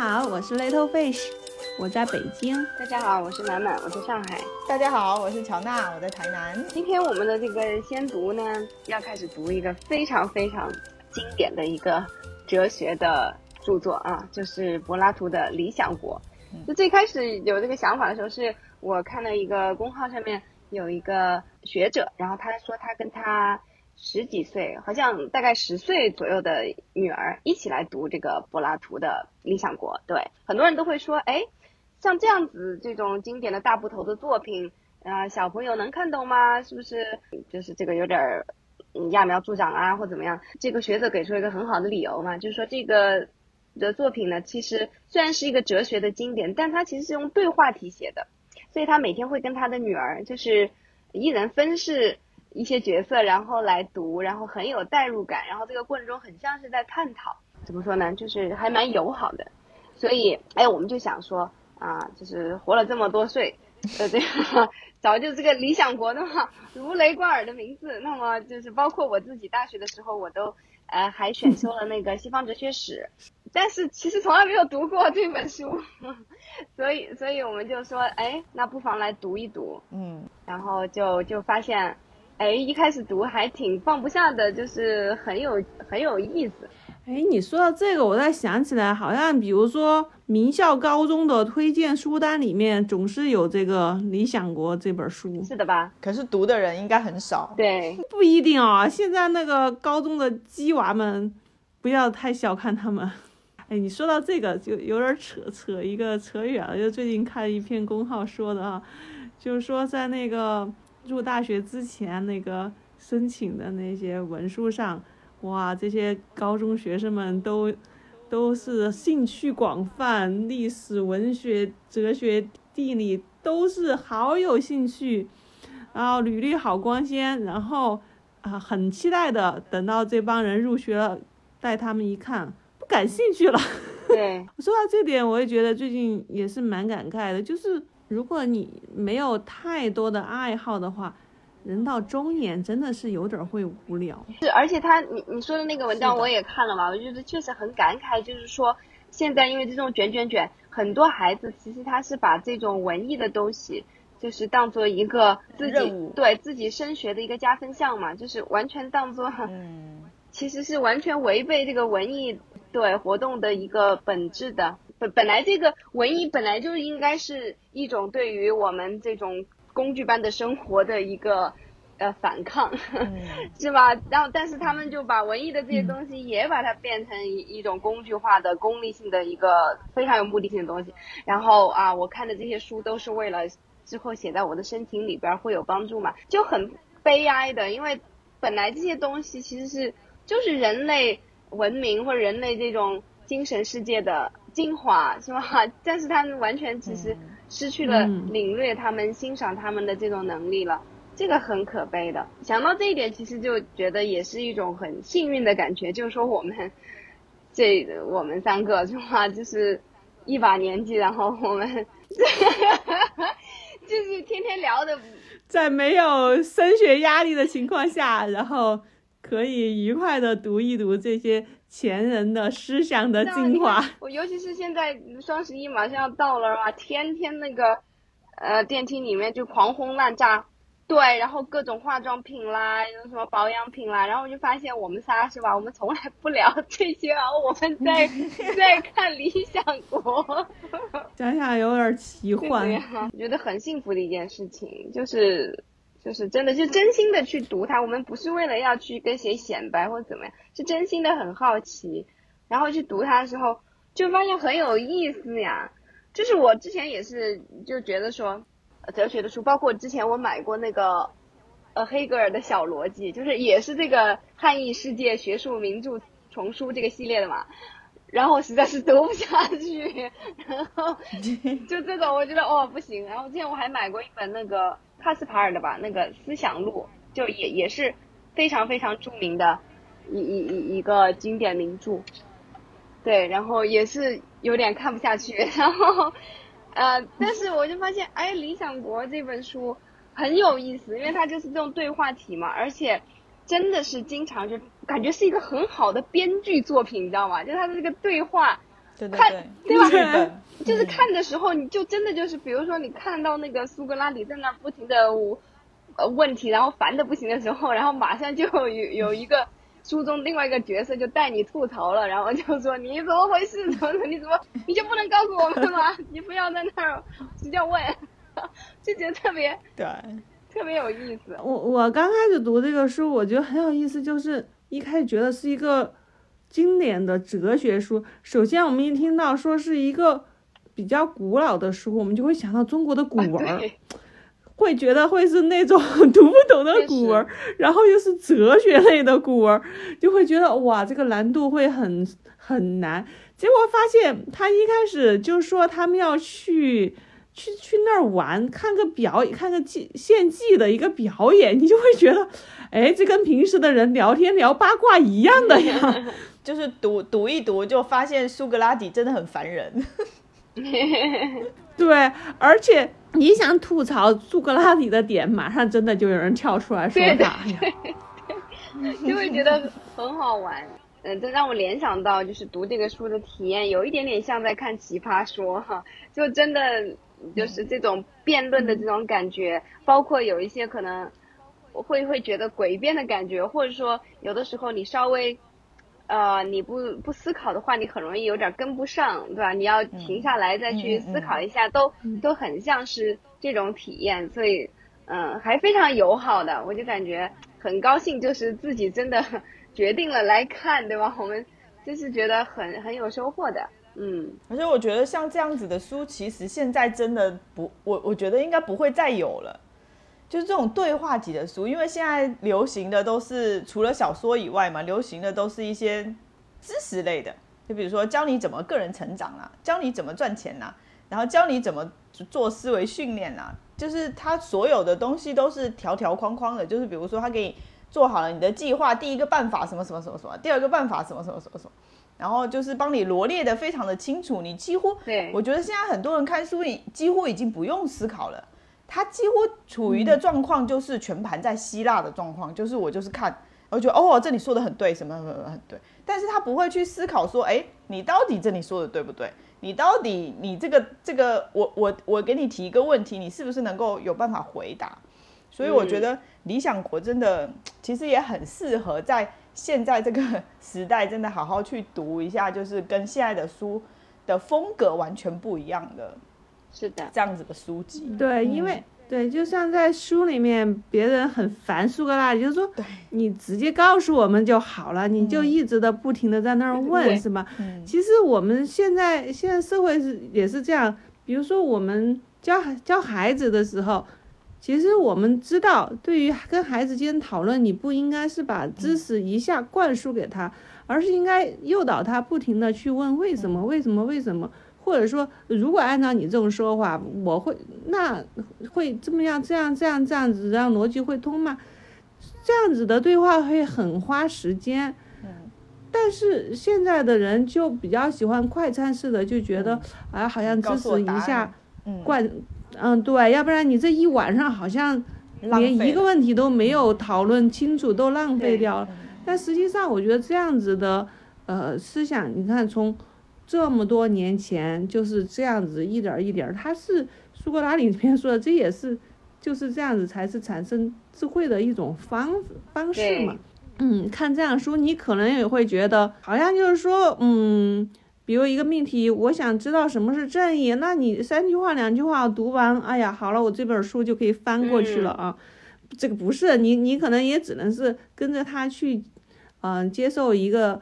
好，我是 Little Fish，我在北京。大家好，我是满满，我在上海。大家好，我是乔娜，我在台南。今天我们的这个先读呢，要开始读一个非常非常经典的一个哲学的著作啊，就是柏拉图的《理想国》。就最开始有这个想法的时候，是我看到一个公号上面有一个学者，然后他说他跟他。十几岁，好像大概十岁左右的女儿一起来读这个柏拉图的《理想国》。对，很多人都会说，哎，像这样子这种经典的大部头的作品，啊，小朋友能看懂吗？是不是？就是这个有点儿揠苗助长啊，或怎么样？这个学者给出一个很好的理由嘛，就是说这个的作品呢，其实虽然是一个哲学的经典，但它其实是用对话体写的，所以他每天会跟他的女儿，就是一人分饰。一些角色，然后来读，然后很有代入感，然后这个过程中很像是在探讨，怎么说呢？就是还蛮友好的，所以，哎，我们就想说啊，就是活了这么多岁，呃，这个早就这个理想国的嘛，如雷贯耳的名字，那么就是包括我自己大学的时候，我都呃还选修了那个西方哲学史，但是其实从来没有读过这本书，所以，所以我们就说，哎，那不妨来读一读，嗯，然后就就发现。哎，一开始读还挺放不下的，就是很有很有意思。哎，你说到这个，我再想起来，好像比如说名校高中的推荐书单里面，总是有这个《理想国》这本书。是的吧？可是读的人应该很少。对，不一定啊。现在那个高中的鸡娃们，不要太小看他们。哎，你说到这个，就有点扯扯一个扯远了。就最近看一篇公号说的啊，就是说在那个。入大学之前那个申请的那些文书上，哇，这些高中学生们都都是兴趣广泛，历史、文学、哲学、地理都是好有兴趣，然后履历好光鲜，然后啊很期待的等到这帮人入学了，带他们一看，不感兴趣了。对，说到这点，我也觉得最近也是蛮感慨的，就是。如果你没有太多的爱好的话，人到中年真的是有点会无聊。是，而且他你你说的那个文章我也看了嘛，我觉得确实很感慨，就是说现在因为这种卷卷卷，很多孩子其实他是把这种文艺的东西，就是当做一个自己对自己升学的一个加分项嘛，就是完全当做，嗯，其实是完全违背这个文艺对活动的一个本质的。本本来这个文艺本来就应该是一种对于我们这种工具般的生活的一个呃反抗，是吧？然后但是他们就把文艺的这些东西也把它变成一一种工具化的功利性的一个非常有目的性的东西。然后啊，我看的这些书都是为了之后写在我的申请里边会有帮助嘛，就很悲哀的，因为本来这些东西其实是就是人类文明或者人类这种精神世界的。精华是吧？但是他们完全其实失去了领略他们、欣赏他们的这种能力了，这个很可悲的。想到这一点，其实就觉得也是一种很幸运的感觉，就是说我们这我们三个是吧？就是一把年纪，然后我们 就是天天聊的，在没有升学压力的情况下，然后可以愉快的读一读这些。前人的思想的精华，我尤其是现在双十一马上要到了啊，天天那个，呃，电梯里面就狂轰滥炸，对，然后各种化妆品啦，有什么保养品啦，然后我就发现我们仨是吧，我们从来不聊这些啊，我们在 在看《理想国》，想想有点奇幻，觉得很幸福的一件事情，就是。就是真的，就真心的去读它。我们不是为了要去跟谁显摆或者怎么样，是真心的很好奇，然后去读它的时候，就发现很有意思呀。就是我之前也是就觉得说，哲学的书，包括之前我买过那个，呃，黑格尔的小逻辑，就是也是这个汉译世界学术名著丛书这个系列的嘛。然后实在是读不下去，然后 就这种我觉得哦不行。然后之前我还买过一本那个。帕斯帕尔的吧，那个《思想录》就也也是非常非常著名的，一一一一个经典名著，对，然后也是有点看不下去，然后呃，但是我就发现，哎，《理想国》这本书很有意思，因为它就是这种对话体嘛，而且真的是经常就感觉是一个很好的编剧作品，你知道吗？就它的这个对话对对对，对吧就是看的时候，你就真的就是，比如说你看到那个苏格拉底在那不停的呃问题，然后烦的不行的时候，然后马上就有 有一个书中另外一个角色就带你吐槽了，然后就说你怎么回事？怎么你怎么你就不能告诉我们吗？你不要在那儿直接问，就觉得特别对，特别有意思。我我刚开始读这个书，我觉得很有意思，就是一开始觉得是一个经典的哲学书。首先，我们一听到说是一个比较古老的书，我们就会想到中国的古文儿，会觉得会是那种读不懂的古文儿，然后又是哲学类的古文儿，就会觉得哇，这个难度会很很难。结果发现他一开始就说他们要去去去那儿玩，看个表演，看个技献技的一个表演，你就会觉得，哎，这跟平时的人聊天聊八卦一样的呀。就是读读一读就发现苏格拉底真的很烦人。对，而且你想吐槽苏格拉底的点，马上真的就有人跳出来说他。就会觉得很好玩。嗯，这让我联想到就是读这个书的体验，有一点点像在看《奇葩说》哈，就真的就是这种辩论的这种感觉，包括有一些可能会会觉得诡辩的感觉，或者说有的时候你稍微。呃，你不不思考的话，你很容易有点跟不上，对吧？你要停下来再去思考一下，都都很像是这种体验，所以嗯，还非常友好的，我就感觉很高兴，就是自己真的 决定了来看，对吧？我们就是觉得很很有收获的，嗯，而且我觉得像这样子的书，其实现在真的不，我我觉得应该不会再有了。就是这种对话级的书，因为现在流行的都是除了小说以外嘛，流行的都是一些知识类的，就比如说教你怎么个人成长啦，教你怎么赚钱啦，然后教你怎么做思维训练啦，就是它所有的东西都是条条框框的，就是比如说他给你做好了你的计划，第一个办法什么什么什么什么，第二个办法什么什么什么什么，然后就是帮你罗列的非常的清楚，你几乎对，我觉得现在很多人看书，你几乎已经不用思考了。他几乎处于的状况就是全盘在希腊的状况，就是我就是看，我觉得哦，这里说的很对，什么什么什么很对，但是他不会去思考说，哎，你到底这里说的对不对？你到底你这个这个，我我我给你提一个问题，你是不是能够有办法回答？所以我觉得《理想国》真的其实也很适合在现在这个 时代，真的好好去读一下，就是跟现在的书的风格完全不一样的是的，这样子的书籍。对，因为对，就像在书里面，别人很烦苏格拉底，就是说，你直接告诉我们就好了，你就嗯一直的不停的在那儿对。问，是吗？嗯。其实我们现在现在社会是也是这样，比如说我们教孩教孩子的时候，其实我们知道，对于跟孩子间讨论，你不应该是把知识一下灌输给他，而是应该诱导他不停的去问为什么，为什么，为什么。或者说，如果按照你这种说法，我会那会这么样，这样这样这样子，这样逻辑会通吗？这样子的对话会很花时间。但是现在的人就比较喜欢快餐式的，就觉得啊，好像告知识一下嗯，灌，嗯，对，要不然你这一晚上好像连一个问题都没有讨论清楚，都浪费掉了。但实际上，我觉得这样子的呃思想，你看从这么多年前就是这样子一点儿一点儿，他是苏格拉底里面说的，这也是就是这样子才是产生智慧的一种方方式嘛。嗯，看这样书，你可能也会觉得好像就是说，嗯。比如一个命题，我想知道什么是正义，那你三句话两句话读完，哎呀，好了，我这本书就可以翻过去了啊。这个不是你，你可能也只能是跟着他去，嗯、接受一个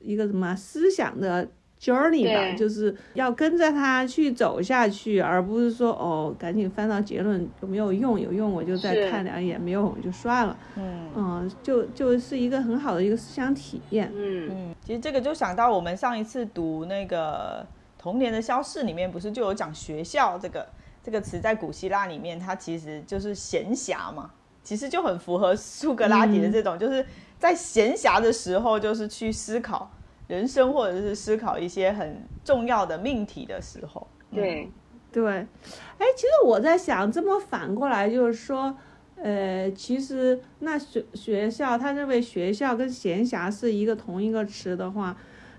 一个什么思想的 journey 吧，就是要跟着他去走下去，而不是说哦，赶紧翻到结论有没有用，有用我就再看两眼，没有我就算了。嗯嗯，就就是一个很好的一个思想体验。嗯，嗯，其实这个就想到我们上一次读那个《童年的消逝》里面，不是就有讲学校这个这个词，在古希腊里面，它其实就是闲暇嘛，其实就很符合苏格拉底的这种，就是在闲暇的时候，就是去思考人生，或者是思考一些很重要的命题的时候。对，对，哎，其实我在想，这么反过来就是说，呃，其实那学学校，他认为学校跟闲暇是一个同一个词的话，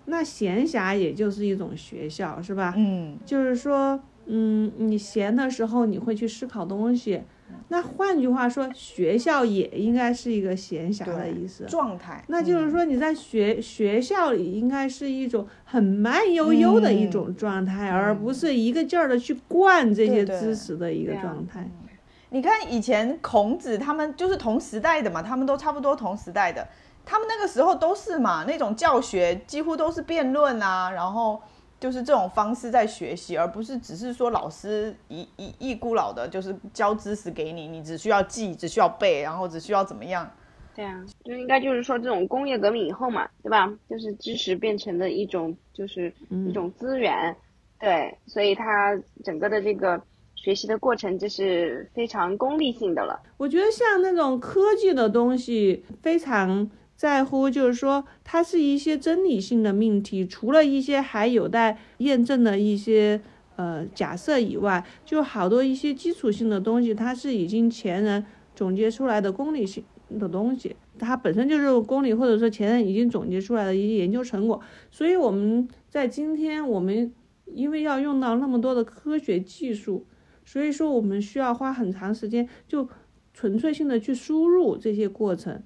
那闲暇也就是一种学校，是吧？嗯，就是说，嗯，你闲的时候你会去思考东西。那换句话说，学校也应该是一个闲暇的意思。状态。那就是说，你在学学校里应该是一种很慢悠悠的一种状态，而不是一个劲儿的去灌这些知识的一个状态。你看以前孔子他们就是同时代的嘛，他们都差不多同时代的，他们那个时候都是嘛，那种教学几乎都是辩论啊，然后。就是这种方式在学习，而不是只是说老师一一一孤老的，就是教知识给你，你只需要记，只需要背，然后只需要怎么样？对啊，就应该就是说这种工业革命以后嘛，对吧？就是知识变成了一种，就是一种资源，对，所以它整个的这个学习的过程就是非常功利性的了。我觉得像那种科技的东西，非常。在乎就是说，它是一些真理性的命题，除了一些还有待验证的一些呃假设以外，就好多一些基础性的东西，它是已经前人总结出来的公理性的东西，它本身就是公理或者说前人已经总结出来的一些研究成果。所以我们在今天，我们因为要用到那么多的科学技术，所以说我们需要花很长时间，就纯粹性的去输入这些过程。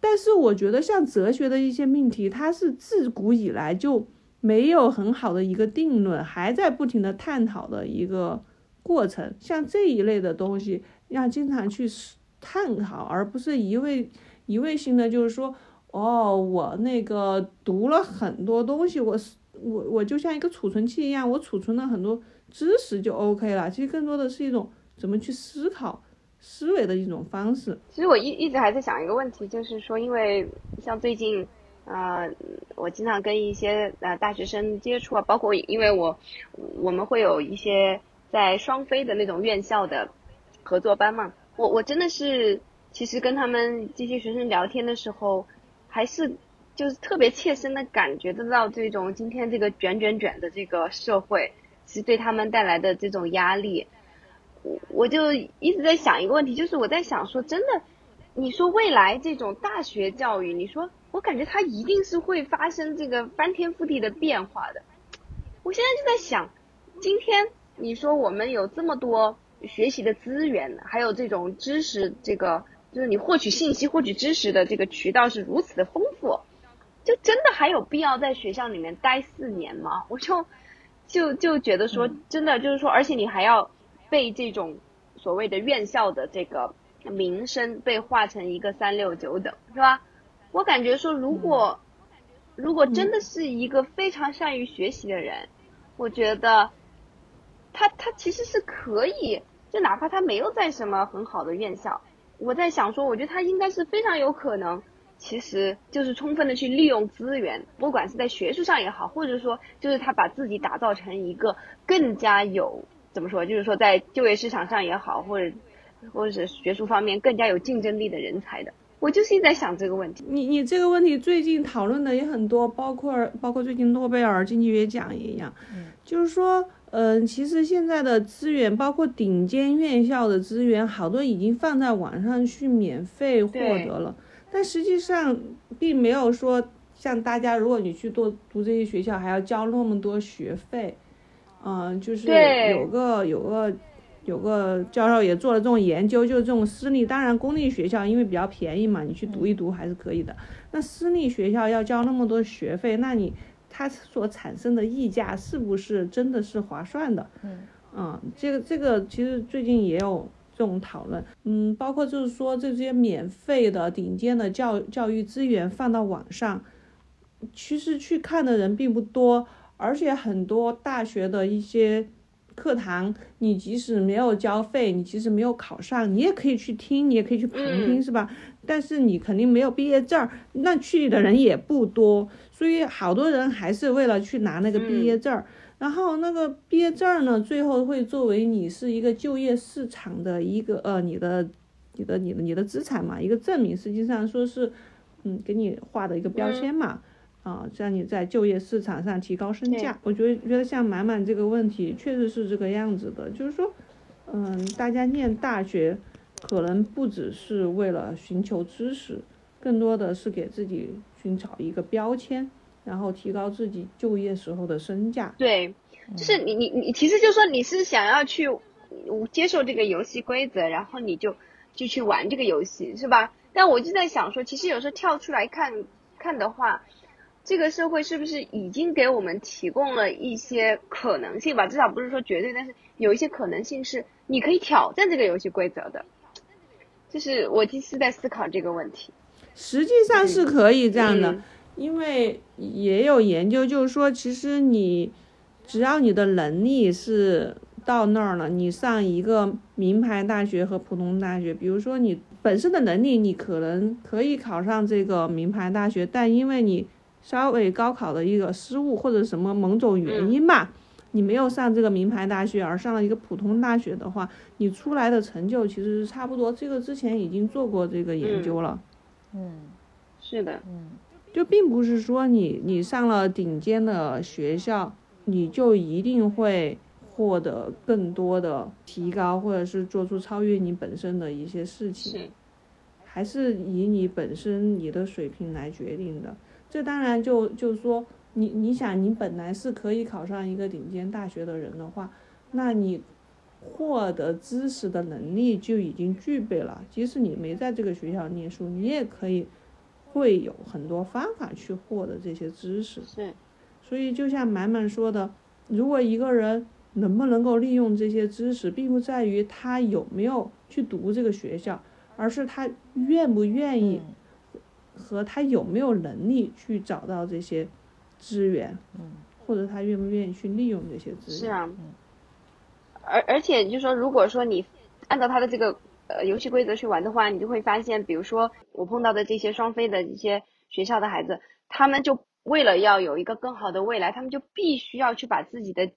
但是我觉得，像哲学的一些命题，它是自古以来就没有很好的一个定论，还在不停的探讨的一个过程。像这一类的东西，要经常去探讨，而不是一味一味性的，就是说，哦，我那个读了很多东西，我是我我就像一个储存器一样，我储存了很多知识就 OK 了。其实更多的是一种怎么去思考。思维的一种方式。其实我一一直还在想一个问题，就是说，因为像最近，呃，我经常跟一些呃大学生接触啊，包括因为我我们会有一些在双非的那种院校的合作班嘛，我我真的是其实跟他们这些学生聊天的时候，还是就是特别切身的感觉得到这种今天这个卷卷卷的这个社会，其实对他们带来的这种压力。我就一直在想一个问题，就是我在想说，真的，你说未来这种大学教育，你说我感觉它一定是会发生这个翻天覆地的变化的。我现在就在想，今天你说我们有这么多学习的资源，还有这种知识，这个就是你获取信息、获取知识的这个渠道是如此的丰富，就真的还有必要在学校里面待四年吗？我就就就觉得说，真的就是说，而且你还要。被这种所谓的院校的这个名声被划成一个三六九等，是吧？我感觉说，如果如果真的是一个非常善于学习的人，我觉得他他其实是可以，就哪怕他没有在什么很好的院校，我在想说，我觉得他应该是非常有可能，其实就是充分的去利用资源，不管是在学术上也好，或者说就是他把自己打造成一个更加有。怎么说？就是说，在就业市场上也好，或者，或者是学术方面更加有竞争力的人才的，我就是一直在想这个问题。你你这个问题最近讨论的也很多，包括包括最近诺贝尔经济学奖也一样。嗯，就是说，嗯，其实现在的资源，包括顶尖院校的资源，好多已经放在网上去免费获得了，但实际上并没有说像大家，如果你去多读这些学校，还要交那么多学费。嗯，就是有个有个有个教授也做了这种研究，就是这种私立，当然公立学校因为比较便宜嘛，你去读一读还是可以的。那私立学校要交那么多学费，那你它所产生的溢价是不是真的是划算的？嗯，嗯，这个这个其实最近也有这种讨论，嗯，包括就是说这些免费的顶尖的教教育资源放到网上，其实去看的人并不多。而且很多大学的一些课堂，你即使没有交费，你即使没有考上，你也可以去听，你也可以去旁听，是吧？但是你肯定没有毕业证，那去的人也不多，所以好多人还是为了去拿那个毕业证。然后那个毕业证呢，最后会作为你是一个就业市场的一个呃你的你的你的你的资产嘛，一个证明，实际上说是嗯给你画的一个标签嘛。啊，让你在就业市场上提高身价。我觉得，觉得像满满这个问题，确实是这个样子的。就是说，嗯，大家念大学，可能不只是为了寻求知识，更多的是给自己寻找一个标签，然后提高自己就业时候的身价。对，就是你你你，其实就说你是想要去接受这个游戏规则，然后你就就去玩这个游戏，是吧？但我就在想说，其实有时候跳出来看看的话，这个社会是不是已经给我们提供了一些可能性吧？至少不是说绝对，但是有一些可能性是你可以挑战这个游戏规则的。就是我其实在思考这个问题。实际上是可以这样的，因为也有研究，就是说，其实你只要你的能力是到那儿了，你上一个名牌大学和普通大学，比如说你本身的能力，你可能可以考上这个名牌大学，但因为你稍微高考的一个失误或者什么某种原因吧，你没有上这个名牌大学，而上了一个普通大学的话，你出来的成就其实是差不多。这个之前已经做过这个研究了。嗯，是的，嗯，就并不是说你你上了顶尖的学校，你就一定会获得更多的提高，或者是做出超越你本身的一些事情，还是以你本身你的水平来决定的。这当然就就是说，你你想你本来是可以考上一个顶尖大学的人的话，那你获得知识的能力就已经具备了。即使你没在这个学校念书，你也可以会有很多方法去获得这些知识。是，所以就像满满说的，如果一个人能不能够利用这些知识，并不在于他有没有去读这个学校，而是他愿不愿意和他有没有能力去找到这些资源，嗯，或者他愿不愿意去利用这些资源。是啊，而而且就是说，如果说你按照他的这个呃游戏规则去玩的话，你就会发现，比如说我碰到的这些双非的一些学校的孩子，他们就为了要有一个更好的未来，他们就必须要去把自己的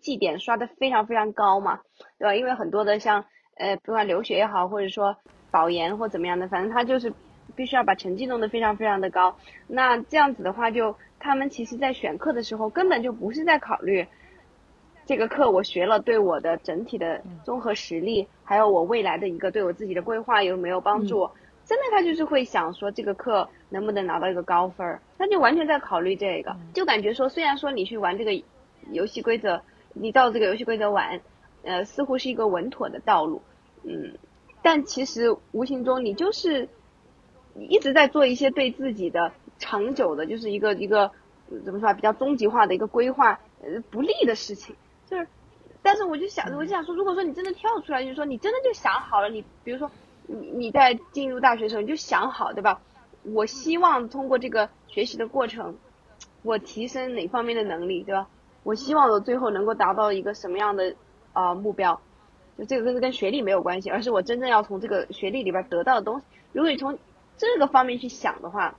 绩点刷得非常非常高嘛，对吧？因为很多的像呃不管留学也好，或者说保研或怎么样的，反正他就是必须要把成绩弄得非常非常的高。那这样子的话，就他们其实在选课的时候，根本就不是在考虑。这个课我学了，对我的整体的综合实力，还有我未来的一个对我自己的规划有没有帮助？真的，他就是会想说这个课能不能拿到一个高分儿，他就完全在考虑这个，就感觉说虽然说你去玩这个游戏规则，你照这个游戏规则玩，呃，似乎是一个稳妥的道路，嗯，但其实无形中你就是一直在做一些对自己的长久的，就是一个一个怎么说啊，比较终极化的一个规划，呃，不利的事情。就是，但是我就想，我就想说，如果说你真的跳出来，就是说你真的就想好了，你比如说你你在进入大学的时候，你就想好，对吧？我希望通过这个学习的过程，我提升哪方面的能力，对吧？我希望我最后能够达到一个什么样的啊目标？就这个跟跟学历没有关系，而是我真正要从这个学历里边得到的东西。如果你从这个方面去想的话。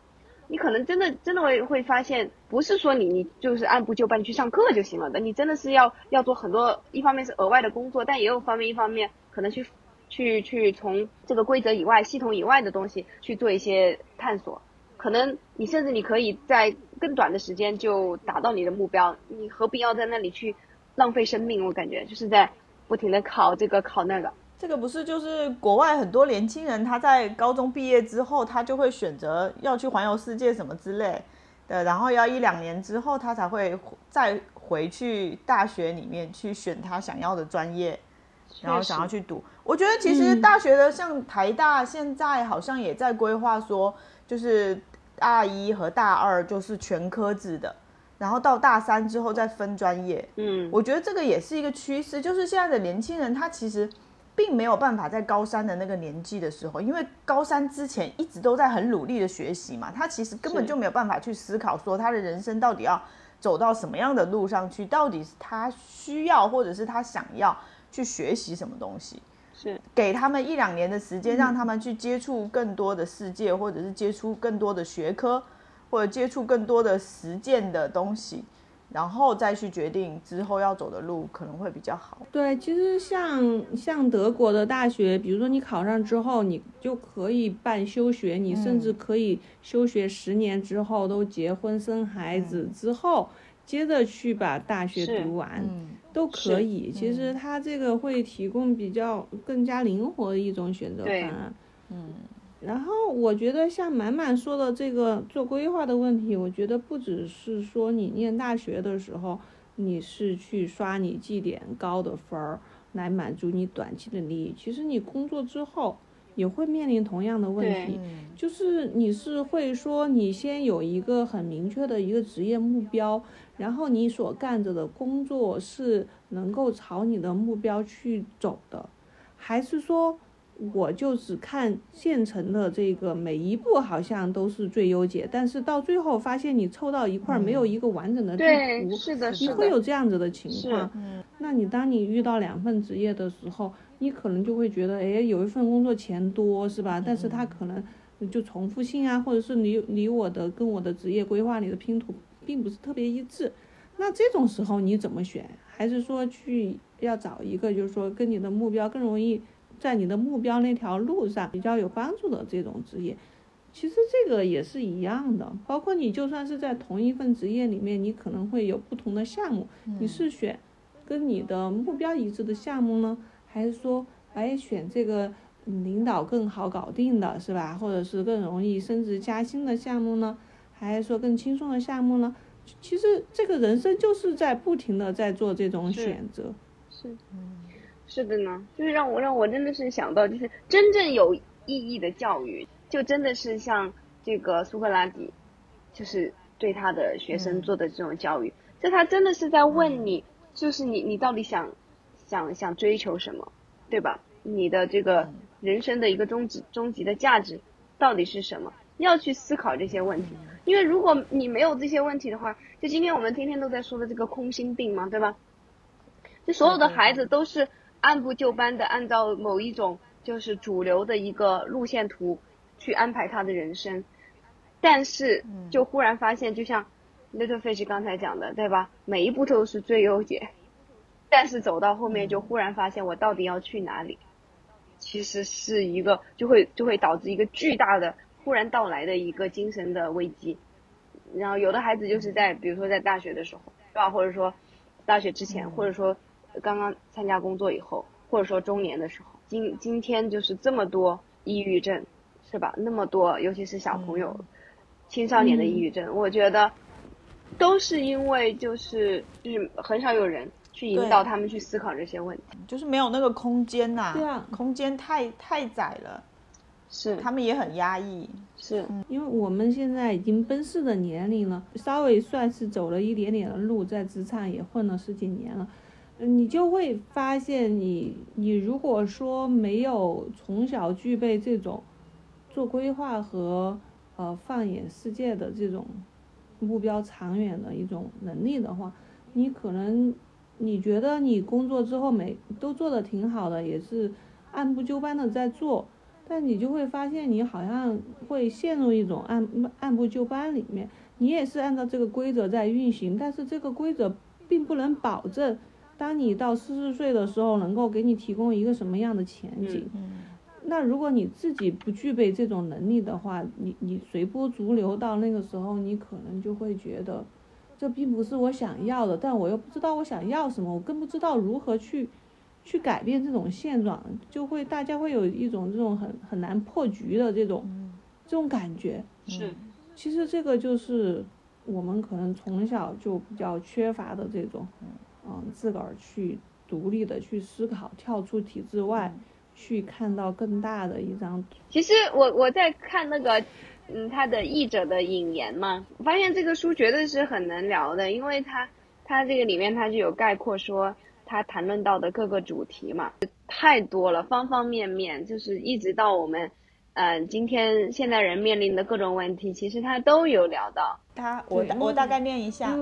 你可能真的真的会会发现，不是说你你就是按部就班去上课就行了的，你真的是要要做很多，一方面是额外的工作，但也有方面一方面可能去去去从这个规则以外、系统以外的东西去做一些探索。可能你甚至你可以在更短的时间就达到你的目标，你何必要在那里去浪费生命？我感觉就是在不停的考这个考那个。这个不是就是国外很多年轻人他在高中毕业之后，他就会选择要去环游世界什么之类的，然后要一两年之后他才会再回去大学里面去选他想要的专业，然后想要去读。我觉得其实大学的像台大现在好像也在规划说，就是大一和大二就是全科制的，然后到大三之后再分专业。嗯，我觉得这个也是一个趋势，就是现在的年轻人他其实。并没有办法在高三的那个年纪的时候，因为高三之前一直都在很努力的学习嘛，他其实根本就没有办法去思考说他的人生到底要走到什么样的路上去，到底是他需要或者是他想要去学习什么东西，是给他们一两年的时间，让他们去接触更多的世界，或者是接触更多的学科，或者接触更多的实践的东西。然后再去决定之后要走的路可能会比较好。对，其实像像德国的大学，比如说你考上之后，你就可以办休学，你甚至可以休学十年之后都结婚生孩子之后，接着去把大学读完，都可以。其实它这个会提供比较更加灵活的一种选择方案。嗯，然后我觉得像满满说的这个做规划的问题，我觉得不只是说你念大学的时候，你是去刷你绩点高的分儿来满足你短期的利益，其实你工作之后也会面临同样的问题，就是你是会说你先有一个很明确的一个职业目标，然后你所干着的工作是能够朝你的目标去走的，还是说？我就只看现成的这个每一步好像都是最优解，但是到最后发现你凑到一块儿没有一个完整的地图，是的，你会有这样子的情况。嗯那你当你遇到两份职业的时候，你可能就会觉得，哎，有一份工作钱多是吧？但是它可能就重复性啊，或者是你你我的跟我的职业规划里的拼图并不是特别一致。那这种时候你怎么选？还是说去要找一个就是说跟你的目标更容易？在你的目标那条路上比较有帮助的这种职业，其实这个也是一样的。包括你就算是在同一份职业里面，你可能会有不同的项目，你是选跟你的目标一致的项目呢，还是说，哎，选这个领导更好搞定的是吧？或者是更容易升职加薪的项目呢？还是说更轻松的项目呢？其实这个人生就是在不停的在做这种选择。是，嗯。是的呢，就是让我让我真的是想到，就是真正有意义的教育，就真的是像这个苏格拉底，就是对他的学生做的这种教育，就他真的是在问你，就是你你到底想想想追求什么，对吧？你的这个人生的一个终极终极的价值到底是什么？要去思考这些问题，因为如果你没有这些问题的话，就今天我们天天都在说的这个空心病嘛，对吧？就所有的孩子都是。按部就班的按照某一种就是主流的一个路线图去安排他的人生，但是就忽然发现，就像 Little Fish 刚才讲的，对吧？每一步都是最优解，但是走到后面就忽然发现我到底要去哪里，其实是一个就会就会导致一个巨大的忽然到来的一个精神的危机。然后有的孩子就是在比如说在大学的时候，对吧？或者说大学之前，或者说。刚刚参加工作以后，或者说中年的时候，今今天就是这么多抑郁症，是吧？那么多，尤其是小朋友、青少年的抑郁症，我觉得都是因为就是就是很少有人去引导他们去思考这些问题，就是没有那个空间呐，对啊，空间太太窄了，是。他们也很压抑，是。因为我们现在已经奔四的年龄了，稍微算是走了一点点的路，在职场也混了十几年了。你就会发现，你你如果说没有从小具备这种做规划和呃放眼世界的这种目标长远的一种能力的话，你可能你觉得你工作之后每都做的挺好的，也是按部就班的在做，但你就会发现你好像会陷入一种按按部就班里面，你也是按照这个规则在运行，但是这个规则并不能保证。当你到四十岁的时候，能够给你提供一个什么样的前景？那如果你自己不具备这种能力的话，你你随波逐流到那个时候，你可能就会觉得，这并不是我想要的，但我又不知道我想要什么，我更不知道如何去去改变这种现状，就会大家会有一种这种很很难破局的这种这种感觉。是，其实这个就是我们可能从小就比较缺乏的这种。嗯，自个儿去独立的去思考，跳出体制外，去看到更大的一张。其实我我在看那个，嗯，他的译者的引言嘛，我发现这个书绝对是很能聊的，因为他他这个里面他就有概括说他谈论到的各个主题嘛，太多了，方方面面，就是一直到我们，嗯，今天现代人面临的各种问题，其实他都有聊到。他我我大概念一下。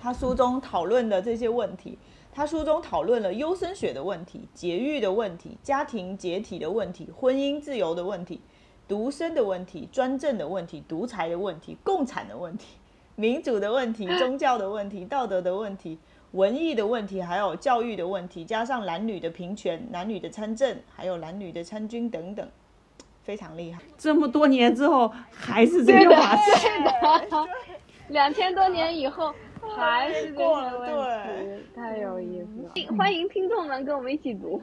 他书中讨论的这些问题，他书中讨论了优生学的问题、节育的问题、家庭解体的问题、婚姻自由的问题、独生的问题、专政的问题、独裁的问题、共产的问题、民主的问题、宗教的问题、道德的问题、文艺的问题，还有教育的问题，加上男女的平权、男女的参政，还有男女的参军等等，非常厉害。这么多年之后，还是这个话题。两千多年以后。还是过了问题，太有意思了。欢迎听众们跟我们一起读。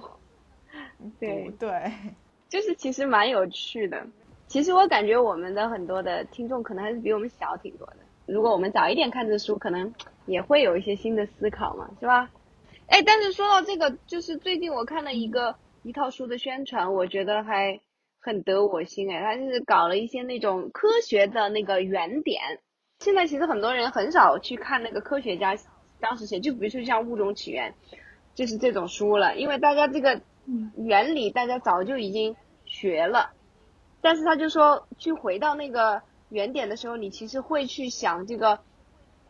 对对，就是其实蛮有趣的。其实我感觉我们的很多的听众可能还是比我们小挺多的。如果我们早一点看这书，可能也会有一些新的思考嘛，是吧？哎，但是说到这个，就是最近我看了一个一套书的宣传，我觉得还很得我心哎，他就是搞了一些那种科学的那个原点。现在其实很多人很少去看那个科学家当时写，就比如说像《物种起源》，就是这种书了，因为大家这个原理大家早就已经学了。但是他就说，去回到那个原点的时候，你其实会去想这个，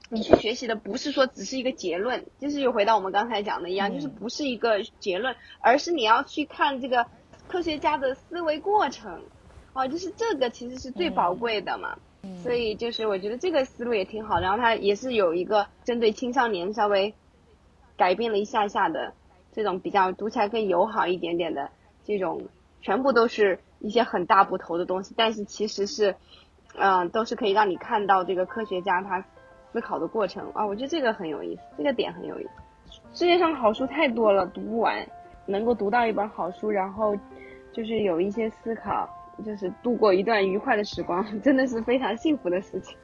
你去学习的不是说只是一个结论，就是又回到我们刚才讲的一样，就是不是一个结论，而是你要去看这个科学家的思维过程，哦，就是这个其实是最宝贵的嘛。所以就是我觉得这个思路也挺好，然后它也是有一个针对青少年稍微改变了一下下的这种比较读起来更友好一点点的这种，全部都是一些很大部头的东西，但是其实是，嗯，都是可以让你看到这个科学家他思考的过程啊，我觉得这个很有意思，这个点很有意思。世界上好书太多了，读不完，能够读到一本好书，然后就是有一些思考。就是度过一段愉快的时光，真的是非常幸福的事情。